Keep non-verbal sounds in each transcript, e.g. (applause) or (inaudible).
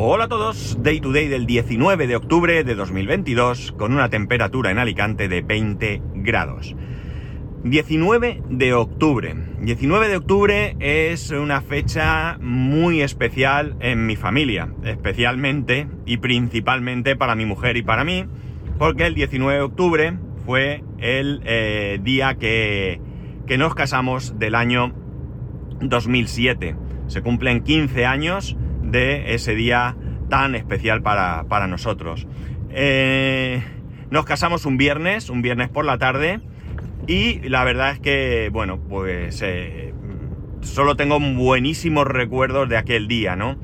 Hola a todos, Day to Day del 19 de octubre de 2022 con una temperatura en Alicante de 20 grados. 19 de octubre. 19 de octubre es una fecha muy especial en mi familia, especialmente y principalmente para mi mujer y para mí, porque el 19 de octubre fue el eh, día que, que nos casamos del año 2007. Se cumplen 15 años de ese día tan especial para, nosotros. Eh, nos casamos un viernes, un viernes por la tarde, y la verdad es que, bueno, pues eh, solo tengo buenísimos recuerdos de aquel día, ¿no?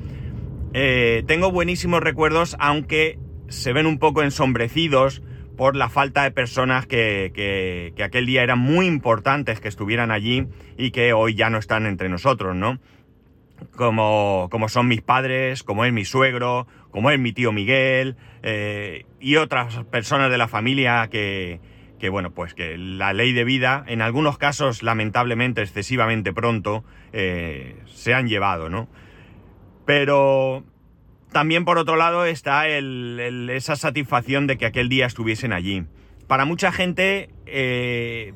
Eh, tengo buenísimos recuerdos, aunque se ven un poco ensombrecidos por la falta de personas que, que, que, aquel día eran muy importantes que estuvieran allí y que hoy ya no están entre nosotros, ¿no? Como, como son mis padres, como es mi suegro, como es mi tío Miguel eh, y otras personas de la familia que, que, bueno, pues que la ley de vida, en algunos casos lamentablemente excesivamente pronto, eh, se han llevado, ¿no? Pero también por otro lado está el, esa satisfacción de que aquel día estuviesen allí. Para mucha gente, eh,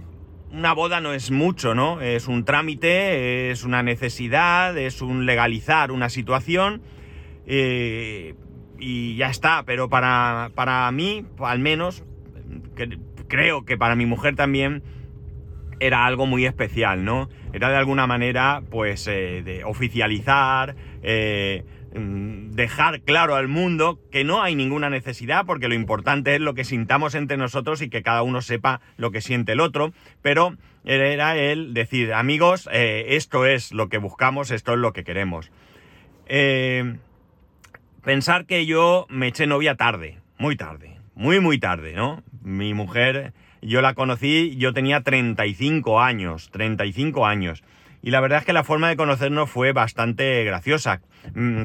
una boda no es mucho, ¿no? Es un trámite, es una necesidad, es un legalizar una situación eh, y ya está. Pero para, para mí, al menos, creo que para mi mujer también era algo muy especial, ¿no? Era de alguna manera, pues, eh, de oficializar, eh, dejar claro al mundo que no hay ninguna necesidad, porque lo importante es lo que sintamos entre nosotros y que cada uno sepa lo que siente el otro, pero era el decir, amigos, eh, esto es lo que buscamos, esto es lo que queremos. Eh, pensar que yo me eché novia tarde, muy tarde, muy, muy tarde, ¿no? Mi mujer, yo la conocí, yo tenía 35 años, 35 años. Y la verdad es que la forma de conocernos fue bastante graciosa. Mm,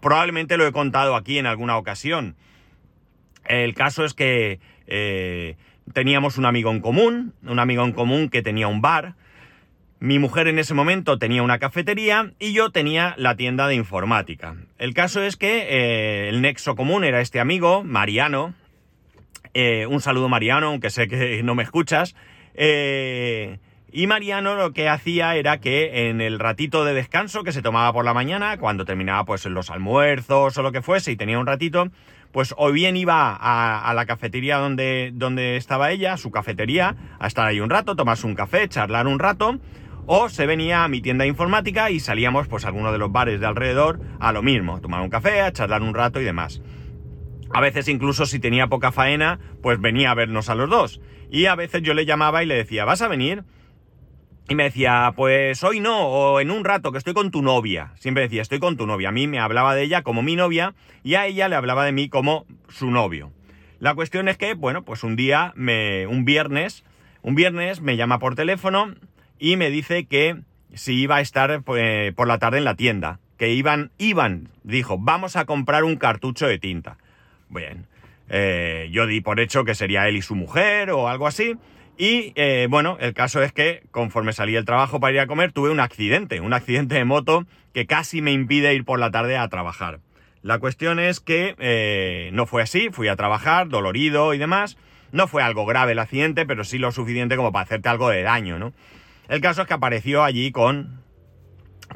probablemente lo he contado aquí en alguna ocasión. El caso es que eh, teníamos un amigo en común, un amigo en común que tenía un bar. Mi mujer en ese momento tenía una cafetería y yo tenía la tienda de informática. El caso es que eh, el nexo común era este amigo, Mariano. Eh, un saludo Mariano, aunque sé que no me escuchas. Y Mariano lo que hacía era que en el ratito de descanso que se tomaba por la mañana, cuando terminaba pues los almuerzos o lo que fuese y tenía un ratito, pues o bien iba a, la cafetería donde, donde estaba ella, su cafetería, a estar ahí un rato, tomarse un café, charlar un rato, o se venía a mi tienda informática y salíamos pues a alguno de los bares de alrededor a lo mismo, tomar un café, a charlar un rato y demás. A veces incluso si tenía poca faena, pues venía a vernos a los dos. Y a veces yo le llamaba y le decía, ¿vas a venir? Y me decía, pues hoy no, o en un rato, que estoy con tu novia. Siempre decía, estoy con tu novia. A mí me hablaba de ella como mi novia y a ella le hablaba de mí como su novio. La cuestión es que, bueno, pues un día, me, un viernes, un viernes me llama por teléfono y me dice que si iba a estar pues, por la tarde en la tienda. Que iban, iban, dijo, vamos a comprar un cartucho de tinta. Bien, eh, yo di por hecho que sería él y su mujer o algo así. Y eh, bueno, el caso es que conforme salí del trabajo para ir a comer, tuve un accidente, un accidente de moto que casi me impide ir por la tarde a trabajar. La cuestión es que eh, no fue así, fui a trabajar, dolorido y demás. No fue algo grave el accidente, pero sí lo suficiente como para hacerte algo de daño, ¿no? El caso es que apareció allí con,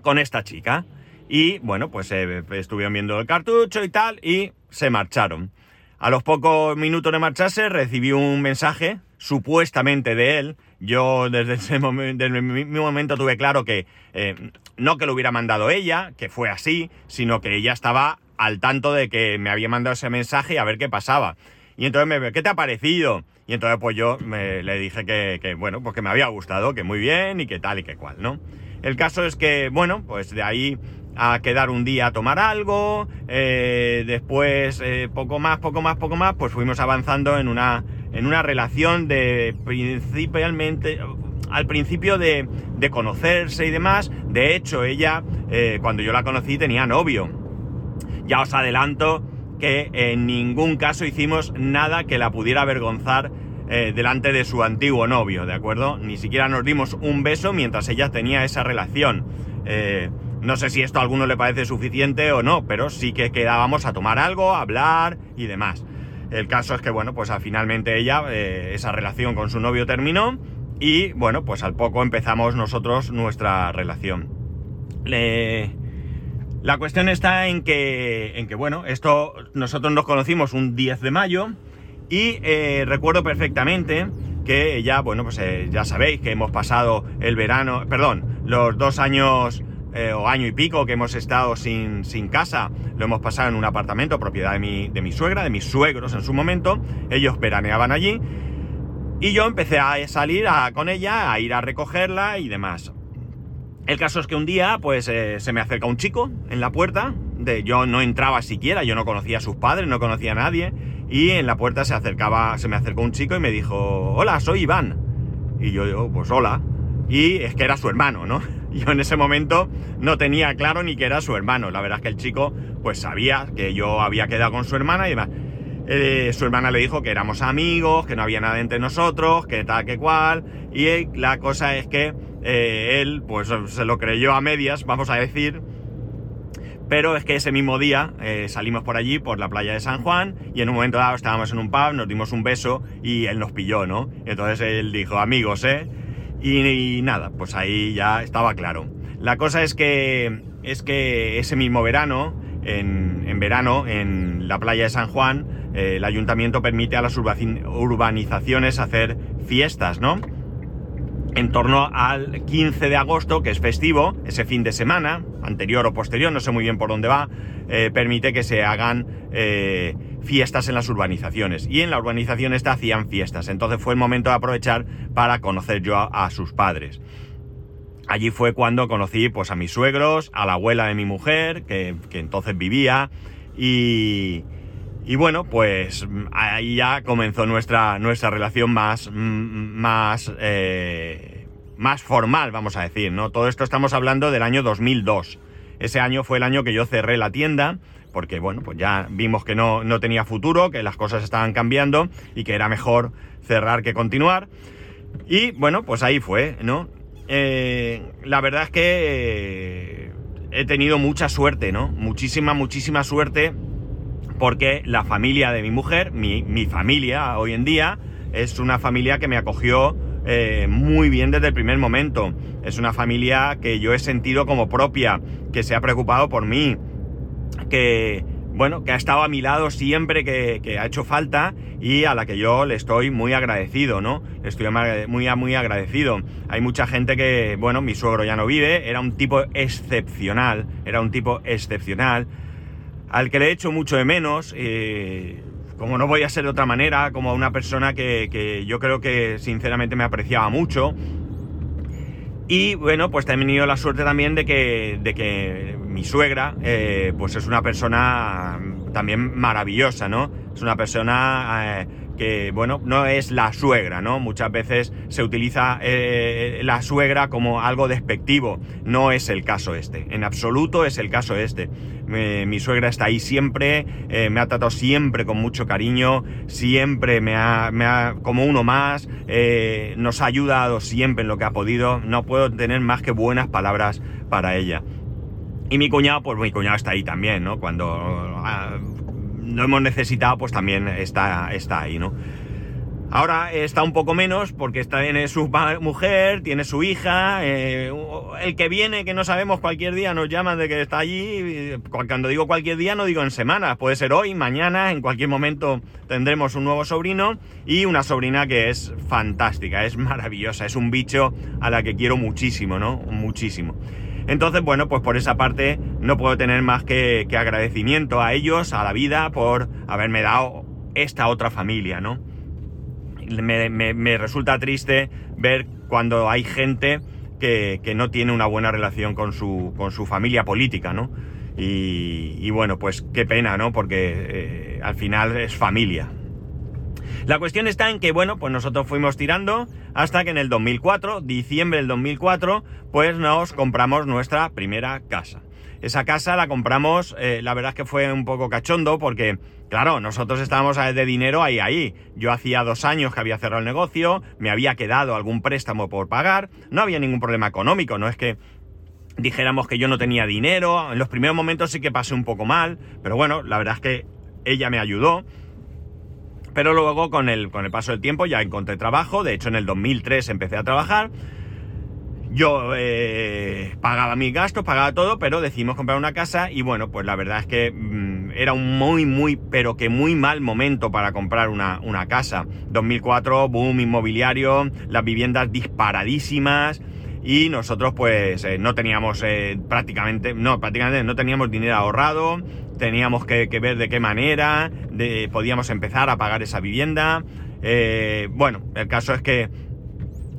con esta chica. Y bueno, pues eh, estuvieron viendo el cartucho y tal, y se marcharon. A los pocos minutos de marcharse recibí un mensaje supuestamente de él. Yo desde ese momento, desde mi momento tuve claro que eh, no que lo hubiera mandado ella, que fue así, sino que ella estaba al tanto de que me había mandado ese mensaje y a ver qué pasaba. Y entonces me ¿qué te ha parecido? Y entonces pues yo le dije que, que, bueno, pues que me había gustado, que muy bien y que tal y que cual, ¿no? El caso es que, bueno, pues de ahí a quedar un día a tomar algo, eh, después eh, poco más, poco más, poco más, pues fuimos avanzando en una, en una relación de principalmente, al principio de, conocerse y demás, de hecho ella, eh, cuando yo la conocí tenía novio. Ya os adelanto que en ningún caso hicimos nada que la pudiera avergonzar delante de su antiguo novio, ¿de acuerdo? Ni siquiera nos dimos un beso mientras ella tenía esa relación No sé si esto a alguno le parece suficiente o no, pero sí que quedábamos a tomar algo, a hablar y demás. El caso es que, bueno, pues finalmente ella, eh, esa relación con su novio terminó y, bueno, pues al poco empezamos nosotros nuestra relación. La cuestión está en que, en que, bueno, esto nosotros nos conocimos un 10 de mayo y eh, recuerdo perfectamente que ya, bueno, pues eh, ya sabéis que hemos pasado el verano, perdón, los dos años eh, o año y pico que hemos estado sin, sin, casa, lo hemos pasado en un apartamento propiedad de mi, de mi suegra, de mis suegros en su momento, ellos veraneaban allí y yo empecé a salir con ella, a ir a recogerla y demás. El caso es que un día, pues, eh, se me acerca un chico en la puerta, de, yo no entraba siquiera, yo no conocía a sus padres, no conocía a nadie, y en la puerta se acercaba, se me acercó un chico y me dijo, hola, soy Iván. Y yo digo, pues hola. Y es que era su hermano, ¿no? (laughs) Yo en ese momento no tenía claro ni que era su hermano. La verdad es que el chico pues sabía que yo había quedado con su hermana y demás. Eh, su hermana le dijo que éramos amigos, que no había nada entre nosotros, que tal, que cual. Y la cosa es que eh, él pues se lo creyó a medias, vamos a decir. Pero es que ese mismo día eh, salimos por allí, por la playa de San Juan, y en un momento dado estábamos en un pub, nos dimos un beso y él nos pilló, ¿no? Entonces él dijo, amigos, ¿eh? Y, nada, pues ahí ya estaba claro. La cosa es que, es que ese mismo verano, en, en verano, en la playa de San Juan, eh, el ayuntamiento permite a las urbanizaciones hacer fiestas, ¿no? En torno al 15 de agosto, que es festivo, ese fin de semana, anterior o posterior, no sé muy bien por dónde va, eh, permite que se hagan eh, fiestas en las urbanizaciones. Y en la urbanización esta hacían fiestas. Entonces fue el momento de aprovechar para conocer yo a, sus padres. Allí fue cuando conocí pues, a mis suegros, a la abuela de mi mujer, que, que entonces vivía, y, y bueno, pues ahí ya comenzó nuestra, nuestra relación más, más, eh, más formal, vamos a decir, ¿no? Todo esto estamos hablando del año 2002. Ese año fue el año que yo cerré la tienda, porque bueno, pues ya vimos que no, no tenía futuro, que las cosas estaban cambiando y que era mejor cerrar que continuar. Y bueno, pues ahí fue, ¿no? Eh, la verdad es que eh, he tenido mucha suerte, ¿no? Muchísima, muchísima suerte porque la familia de mi mujer, mi, familia hoy en día, es una familia que me acogió eh, muy bien desde el primer momento. Es una familia que yo he sentido como propia, que se ha preocupado por mí, que, bueno, que ha estado a mi lado siempre que, ha hecho falta y a la que yo le estoy muy agradecido, ¿no? Le estoy muy, muy agradecido. Hay mucha gente que, bueno, mi suegro ya no vive, era un tipo excepcional, era un tipo excepcional al que le he hecho mucho de menos, eh, como no voy a ser de otra manera, como una persona que, yo creo que sinceramente me apreciaba mucho. Y bueno, pues he tenido la suerte también de que, de que mi suegra, eh, pues es una persona también maravillosa, ¿no? Es una persona eh, que, bueno, no es la suegra, ¿no? Muchas veces se utiliza eh, la suegra como algo despectivo. No es el caso este. En absoluto es el caso este. mi suegra está ahí siempre, eh, me ha tratado siempre con mucho cariño, siempre me ha, me ha como uno más, eh, nos ha ayudado siempre en lo que ha podido. No puedo tener más que buenas palabras para ella. Y mi cuñado, pues mi cuñado está ahí también, ¿no? Cuando ah, no hemos necesitado, pues también está, está ahí, ¿no? Ahora está un poco menos porque está, tiene su mujer, tiene su hija, eh, el que viene, que no sabemos, cualquier día nos llaman de que está allí. Cuando digo cualquier día no digo en semanas, puede ser hoy, mañana, en cualquier momento tendremos un nuevo sobrino y una sobrina que es fantástica, es maravillosa, es un bicho a la que quiero muchísimo, ¿no? Muchísimo. Entonces, bueno, pues por esa parte no puedo tener más que, agradecimiento a ellos, a la vida, por haberme dado esta otra familia, ¿no? Me, resulta triste ver cuando hay gente que, no tiene una buena relación con su, familia política, ¿no? Y, bueno, pues qué pena, ¿no? Porque eh, al final es familia, la cuestión está en que, bueno, pues nosotros fuimos tirando hasta que en el 2004, diciembre del 2004, pues nos compramos nuestra primera casa. Esa casa la compramos, eh, la verdad es que fue un poco cachondo porque, claro, nosotros estábamos de dinero ahí, ahí. Yo hacía dos años que había cerrado el negocio, me había quedado algún préstamo por pagar, no había ningún problema económico, no es que dijéramos que yo no tenía dinero. En los primeros momentos sí que pasé un poco mal, pero bueno, la verdad es que ella me ayudó. Pero luego con el, con el paso del tiempo ya encontré trabajo, de hecho en el 2003 empecé a trabajar. Yo eh, pagaba mis gastos, pagaba todo, pero decidimos comprar una casa y bueno, pues la verdad es que mm, era un muy, muy, pero que muy mal momento para comprar una, una casa. 2004, boom inmobiliario, las viviendas disparadísimas, y nosotros pues eh, no teníamos eh, prácticamente, no, prácticamente no teníamos dinero ahorrado, teníamos que, ver de qué manera podíamos empezar a pagar esa vivienda. Eh, bueno, el caso es que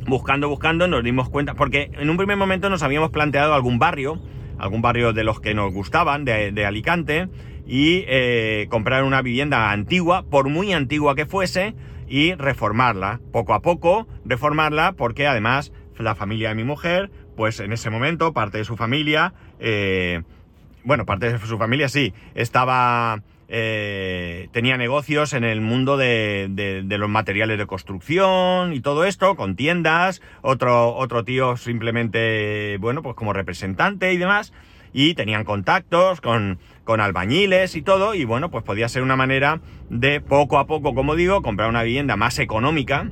buscando, buscando nos dimos cuenta, porque en un primer momento nos habíamos planteado algún barrio, algún barrio de los que nos gustaban, de, Alicante, y comprar una vivienda antigua, por muy antigua que fuese, y reformarla, poco a poco, reformarla, porque además la familia de mi mujer, pues en ese momento parte de su familia, eh, bueno, parte de su familia sí, estaba, eh, tenía negocios en el mundo de, de, los materiales de construcción y todo esto, con tiendas, otro, otro tío simplemente, bueno, pues como representante y demás, y tenían contactos con, con albañiles y todo, y bueno, pues podía ser una manera de poco a poco, como digo, comprar una vivienda más económica,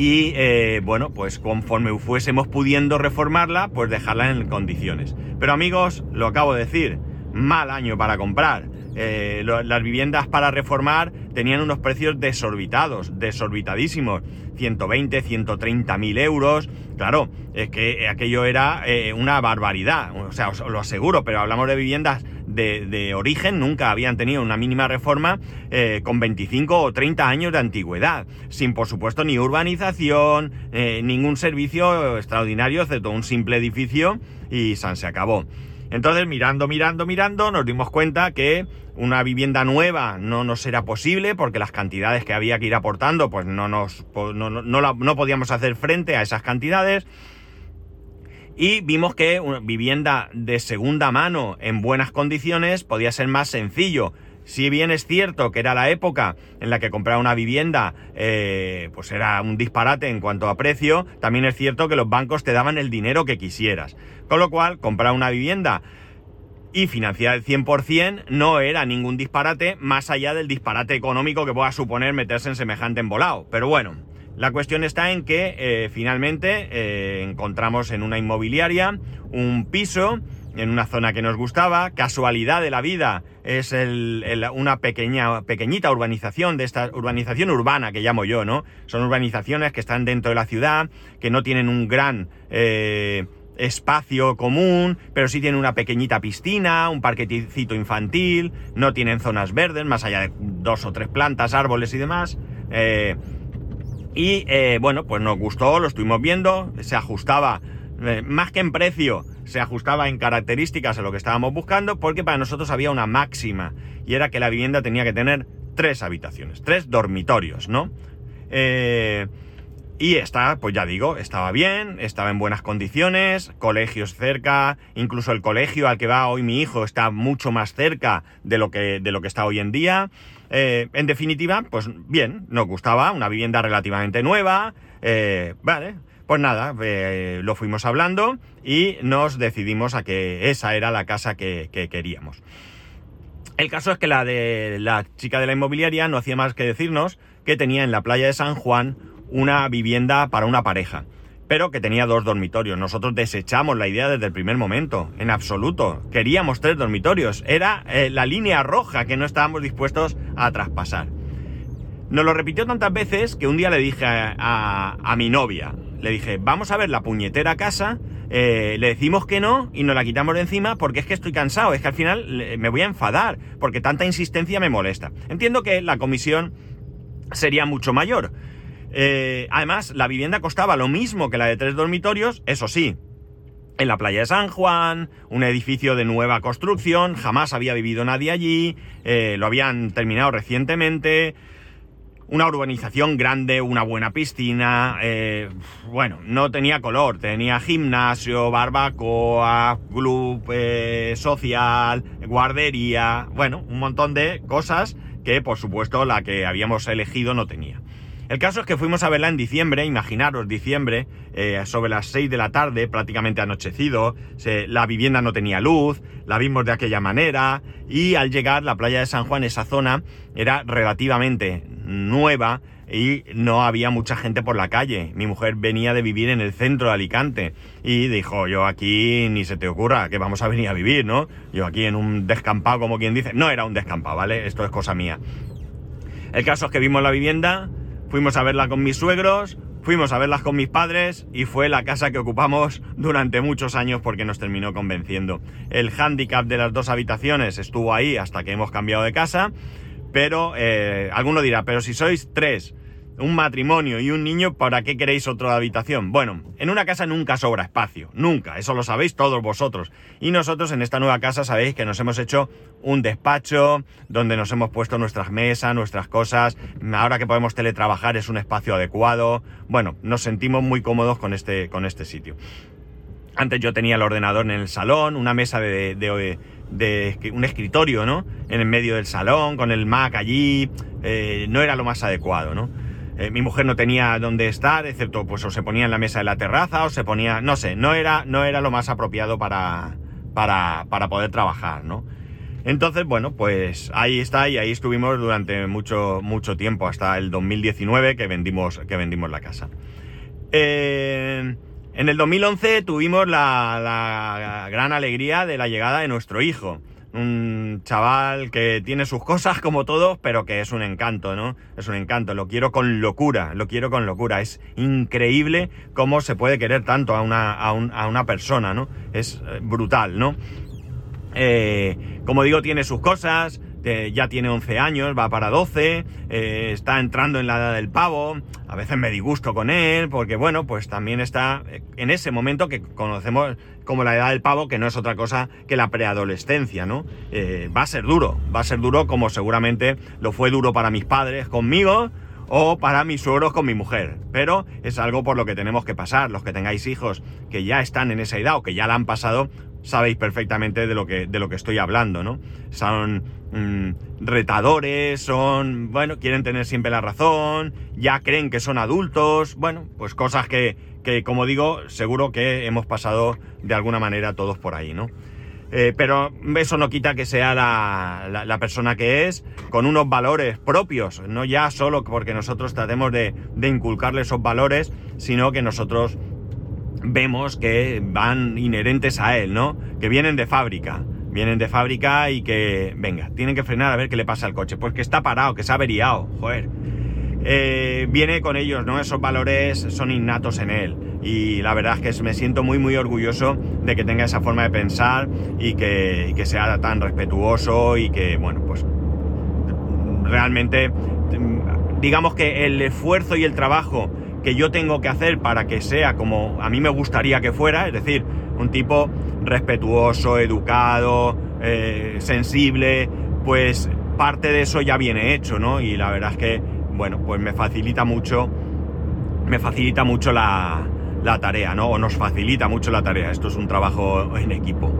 y eh, bueno, pues conforme fuésemos pudiendo reformarla, pues dejarla en condiciones. Pero amigos, lo acabo de decir, mal año para comprar. Eh, las viviendas para reformar tenían unos precios desorbitados, desorbitadísimos. 120, 130 mil euros. Claro, es que aquello era eh, una barbaridad. O sea, os lo aseguro, pero hablamos de viviendas de, origen, nunca habían tenido una mínima reforma eh, con 25 o 30 años de antigüedad. Sin, por supuesto, ni urbanización, ningún servicio extraordinario, excepto un simple edificio y se acabó. Entonces, mirando, mirando, mirando, nos dimos cuenta que una vivienda nueva no nos era posible porque las cantidades que había que ir aportando, pues no nos no, no, podíamos hacer frente a esas cantidades. Y vimos que una vivienda de segunda mano en buenas condiciones podía ser más sencillo. Si bien es cierto que era la época en la que comprar una vivienda eh, pues era un disparate en cuanto a precio, también es cierto que los bancos te daban el dinero que quisieras. Con lo cual, comprar una vivienda y financiar el 100% no era ningún disparate más allá del disparate económico que pueda suponer meterse en semejante embolado. Pero bueno, la cuestión está en que eh, finalmente eh, encontramos en una inmobiliaria un piso en una zona que nos gustaba, casualidad de la vida, es una pequeña, pequeñita urbanización de esta urbanización urbana que llamo yo, ¿no? Son urbanizaciones que están dentro de la ciudad, que no tienen un gran eh, espacio común, pero sí tienen una pequeñita piscina, un parquecito infantil, no tienen zonas verdes, más allá de dos o tres plantas, árboles y demás. Eh, y eh, bueno, pues nos gustó, lo estuvimos viendo, se ajustaba, eh, más que en precio, se ajustaba en características a lo que estábamos buscando, porque para nosotros había una máxima, y era que la vivienda tenía que tener tres habitaciones, tres dormitorios, ¿no? Eh, y esta, pues ya digo, estaba bien, estaba en buenas condiciones, colegios cerca, incluso el colegio al que va hoy mi hijo está mucho más cerca de lo que, de lo que está hoy en día. Eh, en definitiva, pues bien, nos gustaba, una vivienda relativamente nueva, eh, vale, pues nada, eh, lo fuimos hablando y nos decidimos a que esa era la casa que, que queríamos. El caso es que la de la chica de la inmobiliaria no hacía más que decirnos que tenía en la playa de San Juan una vivienda para una pareja, pero que tenía dos dormitorios. Nosotros desechamos la idea desde el primer momento, en absoluto. Queríamos tres dormitorios. Era eh, la línea roja que no estábamos dispuestos a traspasar. Nos lo repitió tantas veces que un día le dije a, mi novia, le dije, vamos a ver la puñetera casa, eh, le decimos que no y nos la quitamos de encima porque es que estoy cansado, es que al final me voy a enfadar porque tanta insistencia me molesta. Entiendo que la comisión sería mucho mayor, eh, además, la vivienda costaba lo mismo que la de tres dormitorios, eso sí, en la playa de San Juan, un edificio de nueva construcción, jamás había vivido nadie allí, eh, lo habían terminado recientemente, una urbanización grande, una buena piscina, eh, bueno, no tenía color, tenía gimnasio, barbacoa, club social, guardería, bueno, un montón de cosas que por supuesto la que habíamos elegido no tenía. El caso es que fuimos a verla en diciembre, imaginaros, diciembre, eh, sobre las 6 de la tarde, prácticamente anochecido, la vivienda no tenía luz, la vimos de aquella manera, y al llegar la playa de San Juan, esa zona, era relativamente nueva, y no había mucha gente por la calle. Mi mujer venía de vivir en el centro de Alicante y dijo, yo aquí ni se te ocurra que vamos a venir a vivir, ¿no? Yo aquí en un descampado, como quien dice, no era un descampado, ¿vale? Esto es cosa mía. El caso es que vimos la vivienda, fuimos a verla con mis suegros, fuimos a verlas con mis padres y fue la casa que ocupamos durante muchos años porque nos terminó convenciendo. El hándicap de las dos habitaciones estuvo ahí hasta que hemos cambiado de casa, pero eh, alguno dirá, pero si sois tres un matrimonio y un niño, ¿para qué queréis otra habitación? Bueno, en una casa nunca sobra espacio, nunca, eso lo sabéis todos vosotros. Y nosotros en esta nueva casa sabéis que nos hemos hecho un despacho donde nos hemos puesto nuestras mesas, nuestras cosas. Ahora que podemos teletrabajar es un espacio adecuado. Bueno, nos sentimos muy cómodos con este, con este sitio. Antes yo tenía el ordenador en el salón, una mesa de, de, un escritorio, ¿no? En el medio del salón, con el Mac allí. Eh, no era lo más adecuado, ¿no? Eh, mi mujer no tenía dónde estar, excepto pues o se ponía en la mesa de la terraza o se ponía, no sé, no era, no era lo más apropiado para, para, para poder trabajar, ¿no? Entonces, bueno, pues ahí está y ahí estuvimos durante mucho, mucho tiempo, hasta el 2019 que vendimos, que vendimos la casa. Eh, en el 2011 tuvimos la, la gran alegría de la llegada de nuestro hijo un chaval que tiene sus cosas como todos, pero que es un encanto, ¿no? Es un encanto, lo quiero con locura, lo quiero con locura. Es increíble cómo se puede querer tanto a una, a, una persona, ¿no? Es eh, brutal, ¿no? Eh, como digo, tiene sus cosas, ya tiene 11 años, va para 12, eh, está entrando en la edad del pavo, a veces me disgusto con él, porque bueno, pues también está en ese momento que conocemos como la edad del pavo, que no es otra cosa que la preadolescencia, ¿no? Eh, va a ser duro, va a ser duro como seguramente lo fue duro para mis padres conmigo, o para mis suegros con mi mujer. Pero es algo por lo que tenemos que pasar. Los que tengáis hijos que ya están en esa edad o que ya la han pasado, sabéis perfectamente de lo que, de lo que estoy hablando, ¿no? Son mm, retadores, son, bueno, quieren tener siempre la razón, ya creen que son adultos, bueno, pues cosas que, que como digo, seguro que hemos pasado de alguna manera todos por ahí, ¿no? Eh, pero eso no quita que sea la, la, persona que es, con unos valores propios, no ya solo porque nosotros tratemos de, de inculcarle esos valores, sino que nosotros vemos que van inherentes a él, ¿no? Que vienen de fábrica. Vienen de fábrica y que, venga, tienen que frenar a ver qué le pasa al coche. Pues que está parado, que se ha averiado, joder. Eh, viene con ellos, ¿no? Esos valores son innatos en él. Y la verdad es que me siento muy, muy orgulloso de que tenga esa forma de pensar y que, y que sea tan respetuoso y que, bueno, pues realmente, digamos que el esfuerzo y el trabajo que yo tengo que hacer para que sea como a mí me gustaría que fuera, es decir, un tipo respetuoso, educado, eh, sensible, pues parte de eso ya viene hecho, ¿no? Y la verdad es que, bueno, pues me facilita mucho, me facilita mucho la, la tarea, ¿no? O nos facilita mucho la tarea. Esto es un trabajo en equipo.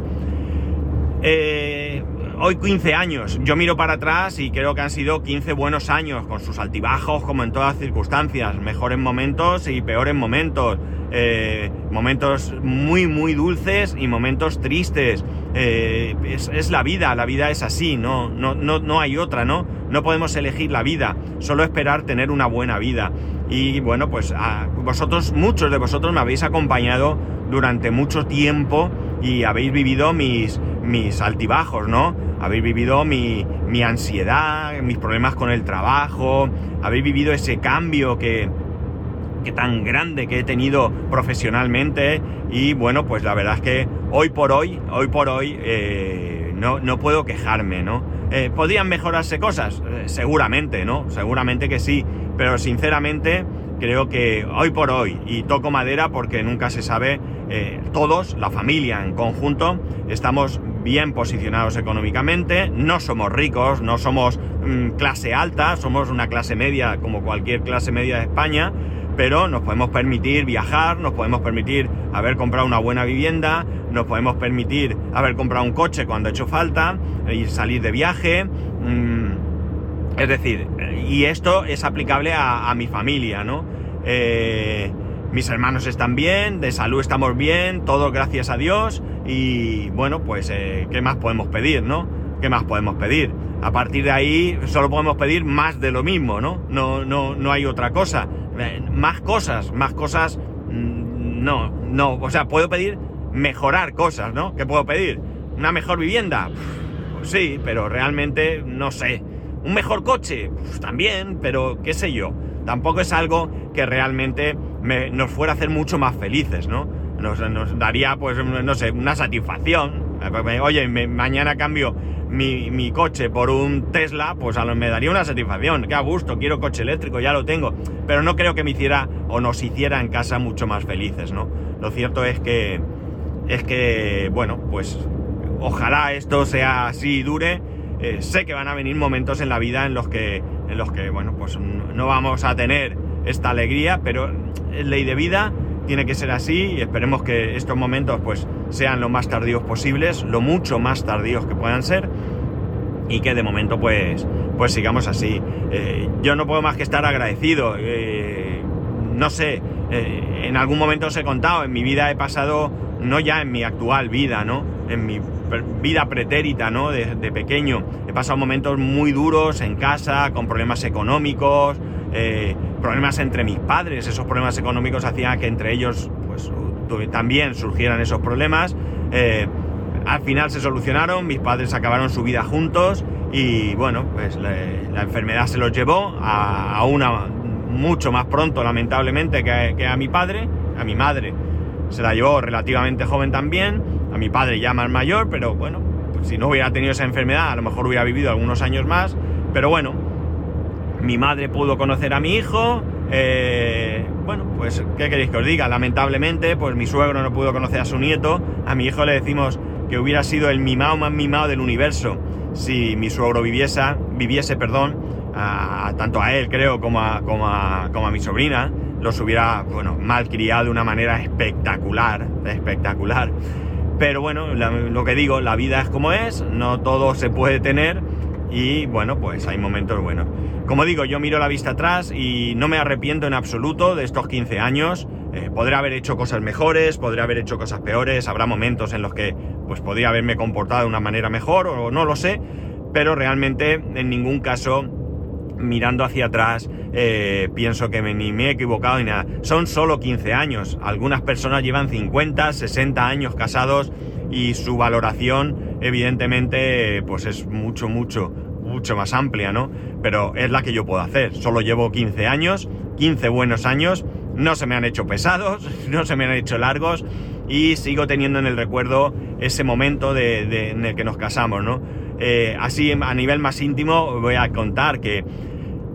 Eh, hoy 15 años. Yo miro para atrás y creo que han sido 15 buenos años, con sus altibajos, como en todas circunstancias, mejores momentos y peores momentos, eh, momentos muy, muy dulces y momentos tristes. Eh, es, la vida, la vida es así, no, no, no, no hay otra, ¿no? No podemos elegir la vida, solo esperar tener una buena vida. Y bueno, pues a vosotros, muchos de vosotros me habéis acompañado durante mucho tiempo y habéis vivido mis, mis altibajos, ¿no? Habéis vivido mi, mi ansiedad, mis problemas con el trabajo, habéis vivido ese cambio que, que tan grande que he tenido profesionalmente y bueno, pues la verdad es que hoy por hoy, hoy por hoy, eh, no, no, puedo quejarme, ¿no? Eh, ¿Podrían mejorarse cosas? Eh, seguramente, ¿no? Seguramente que sí, pero sinceramente creo que hoy por hoy, y toco madera porque nunca se sabe, eh, todos, la familia en conjunto, estamos bien posicionados económicamente, no somos ricos, no somos mm, clase alta, somos una clase media como cualquier clase media de España, pero nos podemos permitir viajar, nos podemos permitir haber comprado una buena vivienda, nos podemos permitir haber comprado un coche cuando ha hecho falta, y salir de viaje. Mm, Es decir, y esto es aplicable a, mi familia, ¿no? Eh, mis hermanos están bien, de salud estamos bien, todo gracias a Dios y bueno, pues eh, ¿qué más podemos pedir, no? ¿Qué más podemos pedir? A partir de ahí solo podemos pedir más de lo mismo, ¿no? No, no, no hay otra cosa. Eh, más cosas, más cosas, mm, no, no, o sea, puedo pedir mejorar cosas, ¿no? ¿Qué puedo pedir? ¿Una mejor vivienda? Sí, pero realmente no sé. ¿Un mejor coche? Pues también, pero qué sé yo. Tampoco es algo que realmente nos fuera a hacer mucho más felices, ¿no? Nos, daría, pues, no sé, una satisfacción. Oye, mañana cambio mi, coche por un Tesla, pues a lo, me daría una satisfacción. Qué a gusto, quiero coche eléctrico, ya lo tengo. Pero no creo que me hiciera o nos hiciera en casa mucho más felices, ¿no? Lo cierto es que, es que, bueno, pues ojalá esto sea así y dure. Eh, sé que van a venir momentos en la vida en los que, en los que, bueno, pues no vamos a tener esta alegría, pero es ley de vida, tiene que ser así y esperemos que estos momentos pues sean lo más tardíos posibles, lo mucho más tardíos que puedan ser y que de momento pues, pues sigamos así. Eh, yo no puedo más que estar agradecido. Eh, no sé, eh, en algún momento os he contado, en mi vida he pasado, no ya en mi actual vida, ¿no? En mi vida pretérita, ¿no? De, de pequeño. He pasado momentos muy duros en casa, con problemas económicos, eh, problemas entre mis padres, esos problemas económicos hacían que entre ellos pues, también surgieran esos problemas. Eh, al final se solucionaron, mis padres acabaron su vida juntos y bueno, pues la, enfermedad se los llevó a, una mucho más pronto, lamentablemente, que, a mi padre, a mi madre. Se la llevó relativamente joven también, a mi padre ya más mayor, pero bueno, pues si no hubiera tenido esa enfermedad, a lo mejor hubiera vivido algunos años más, pero bueno, mi madre pudo conocer a mi hijo. Eh, bueno, pues, ¿qué queréis que os diga? Lamentablemente, pues mi suegro no pudo conocer a su nieto. A mi hijo le decimos que hubiera sido el mimado más mimado del universo si mi suegro viviese, viviese, perdón, tanto a él creo como a, como a, mi sobrina, los hubiera, bueno, malcriado de una manera espectacular, espectacular. Pero bueno, lo que digo, la vida es como es, no todo se puede tener y bueno, pues hay momentos buenos. Como digo, yo miro la vista atrás y no me arrepiento en absoluto de estos 15 años. Eh, podré haber hecho cosas mejores, podré haber hecho cosas peores, habrá momentos en los que pues podría haberme comportado de una manera mejor o no lo sé, pero realmente en ningún caso mirando hacia atrás eh, pienso que ni me he equivocado ni nada. Son solo 15 años, algunas personas llevan 50, 60 años casados y su valoración evidentemente pues es mucho, mucho, mucho más amplia, ¿no? Pero es la que yo puedo hacer. Solo llevo 15 años, 15 buenos años, no se me han hecho pesados, (laughs) no se me han hecho largos y sigo teniendo en el recuerdo ese momento de, en el que nos casamos, ¿no? Eh, así a nivel más íntimo voy a contar que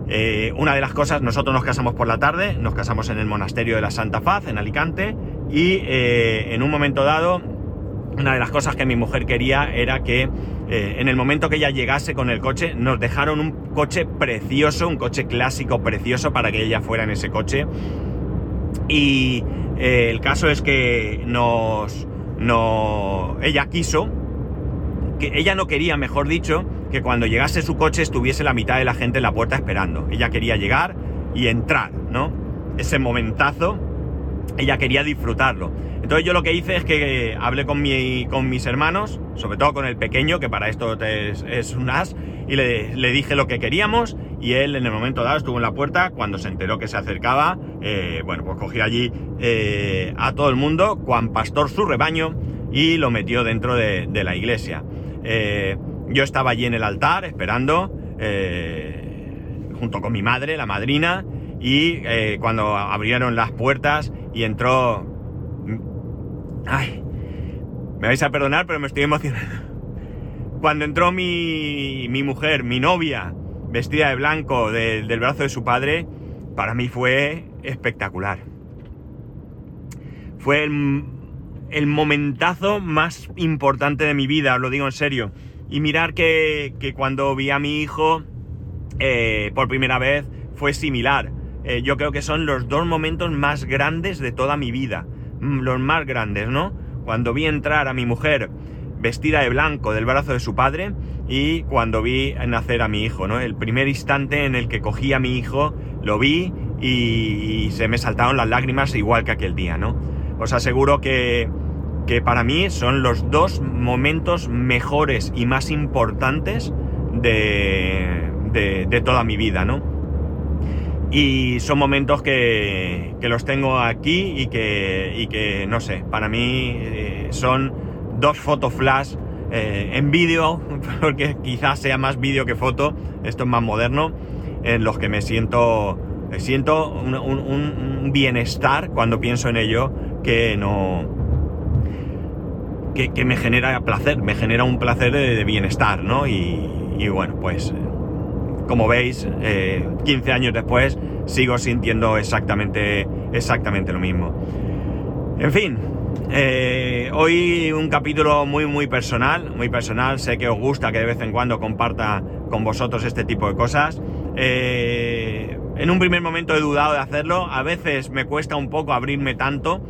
eh, una de las cosas, nosotros nos casamos por la tarde, nos casamos en el monasterio de la Santa Faz, en Alicante, y eh, en un momento dado una de las cosas que mi mujer quería era que eh, en el momento que ella llegase con el coche, nos dejaron un coche precioso, un coche clásico precioso para que ella fuera en ese coche. Y el caso es que nos, no, ella quiso, que ella no quería, mejor dicho, que cuando llegase su coche estuviese la mitad de la gente en la puerta esperando. Ella quería llegar y entrar, ¿no? Ese momentazo, ella quería disfrutarlo. Entonces yo lo que hice es que hablé con, mi, con mis hermanos, sobre todo con el pequeño, que para esto es, un as, y le, dije lo que queríamos y él en el momento dado estuvo en la puerta, cuando se enteró que se acercaba, eh, bueno, pues cogió allí eh, a todo el mundo, Juan Pastor su rebaño, y lo metió dentro de, la iglesia. Eh, yo estaba allí en el altar esperando, junto con mi madre, la madrina, y cuando abrieron las puertas y entró Ay, me vais a perdonar, pero me estoy emocionando. Cuando entró mi, mi mujer, mi novia, vestida de blanco del brazo de su padre, para mí fue espectacular. Fue el, momentazo más importante de mi vida, os lo digo en serio. Y mirar que, cuando vi a mi hijo eh, por primera vez fue similar. Eh, yo creo que son los dos momentos más grandes de toda mi vida. Mm, los más grandes, ¿no? Cuando vi entrar a mi mujer vestida de blanco del brazo de su padre y cuando vi nacer a mi hijo, ¿no? El primer instante en el que cogí a mi hijo, lo vi y, se me saltaron las lágrimas igual que aquel día, ¿no? Os aseguro que, que para mí son los dos momentos mejores y más importantes de, de, toda mi vida, ¿no? Y son momentos que, que los tengo aquí y que, y que, no sé, para mí eh, son dos fotos flash eh, en vídeo, (laughs) porque quizás sea más vídeo que foto, esto es más moderno, en los que me siento, siento un, bienestar cuando pienso en ello que no... Que, me genera placer, me genera un placer de, bienestar, ¿no? Y, bueno, pues como veis, 15 eh, años después sigo sintiendo exactamente, exactamente lo mismo. En fin, eh, hoy un capítulo muy muy personal, muy personal, sé que os gusta que de vez en cuando comparta con vosotros este tipo de cosas. Eh, en un primer momento he dudado de hacerlo, a veces me cuesta un poco abrirme tanto,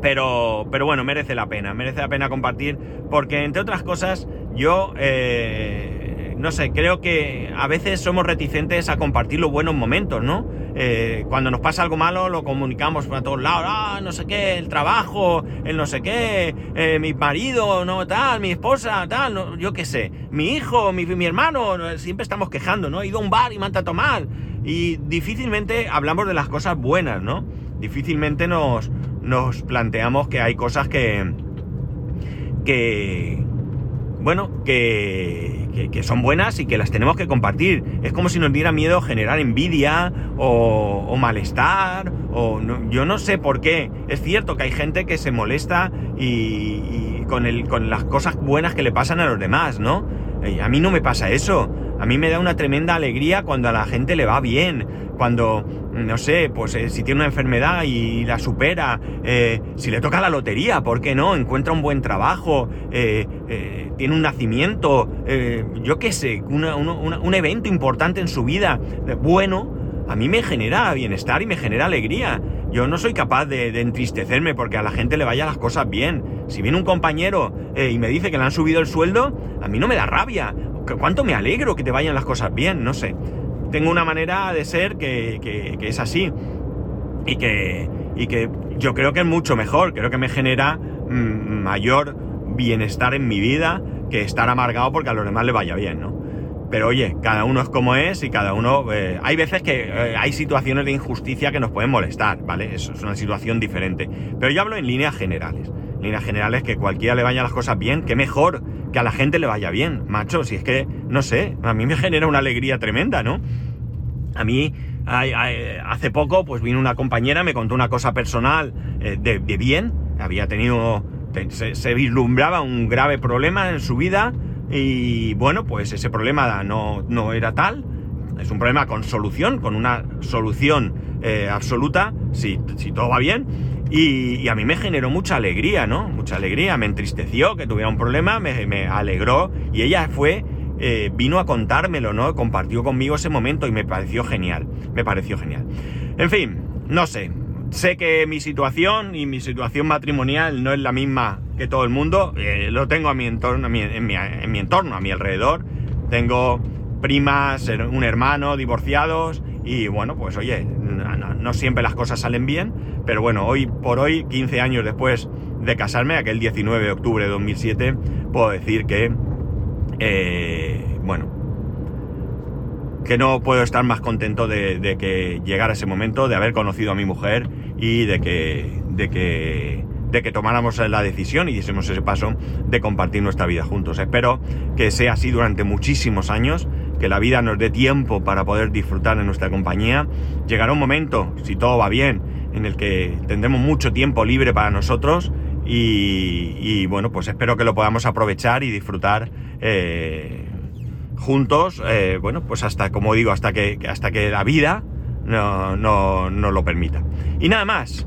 pero, pero bueno, merece la pena, merece la pena compartir, porque entre otras cosas yo... Eh, no sé, creo que a veces somos reticentes a compartir los buenos momentos, ¿no? Eh, cuando nos pasa algo malo lo comunicamos por todos lados, ah, no sé qué, el trabajo, el no sé qué, eh, mi marido, no tal, mi esposa, tal, yo qué sé, mi hijo, mi, mi hermano, siempre estamos quejando, ¿no? He ido a un bar y me han tratado mal. Y difícilmente hablamos de las cosas buenas, ¿no? Difícilmente nos, nos planteamos que hay cosas que... que bueno, que, que, son buenas y que las tenemos que compartir. Es como si nos diera miedo generar envidia o, malestar, o yo no sé por qué. Es cierto que hay gente que se molesta y, con, el, con las cosas buenas que le pasan a los demás, ¿no? A mí no me pasa eso. A mí me da una tremenda alegría cuando a la gente le va bien, cuando, no sé, pues eh, si tiene una enfermedad y la supera, eh, si le toca la lotería, ¿por qué no? Encuentra un buen trabajo, eh, tiene un nacimiento, yo qué sé, un evento importante en su vida, bueno, a mí me genera bienestar y me genera alegría. Yo no soy capaz de, entristecerme porque a la gente le vaya las cosas bien. Si viene un compañero y me dice que le han subido el sueldo, a mí no me da rabia. ¿Cuánto me alegro que te vayan las cosas bien? No sé tengo una manera de ser que, es así. Y que, yo creo que es mucho mejor, creo que me genera mm, mayor bienestar en mi vida que estar amargado porque a los demás le vaya bien, ¿no? Pero oye, cada uno es como es y cada uno... Eh, hay veces que eh, hay situaciones de injusticia que nos pueden molestar, ¿vale? Eso es una situación diferente. Pero yo hablo en líneas generales. Líneas generales que cualquiera le vaya las cosas bien, que mejor que a la gente le vaya bien, macho. Si es que, no sé, a mí me (laughs) genera una alegría tremenda, ¿no? A mí, hace poco, pues vino una compañera, me contó una cosa personal eh, de, bien, había tenido, se, vislumbraba un grave problema en su vida y bueno, pues ese problema no, no era tal, es un problema con solución, con una solución eh, absoluta, si, si todo va bien, y, a mí me generó mucha alegría, ¿no? Mucha alegría, me entristeció que tuviera un problema, me, alegró y ella fue, eh, vino a contármelo, ¿no? Compartió conmigo ese momento y me pareció genial, me pareció genial. En fin, no sé, sé que mi situación y mi situación matrimonial no es la misma que todo el mundo, eh, lo tengo a mi entorno, en, mi, en mi entorno, a mi alrededor, tengo primas, un hermano, divorciados y bueno, pues oye, no, siempre las cosas salen bien, pero bueno, hoy por hoy, 15 años después de casarme, aquel 19 de octubre de 2007, puedo decir que, eh, bueno, que no puedo estar más contento de, que llegara ese momento, de haber conocido a mi mujer y de que, de que, de que tomáramos la decisión y diésemos ese paso de compartir nuestra vida juntos. Espero que sea así durante muchísimos años que la vida nos dé tiempo para poder disfrutar de nuestra compañía. Llegará un momento, si todo va bien, en el que tendremos mucho tiempo libre para nosotros y, bueno, pues espero que lo podamos aprovechar y disfrutar eh, juntos, eh, bueno, pues hasta, como digo, hasta que, hasta que la vida no, no, no lo permita. Y nada más.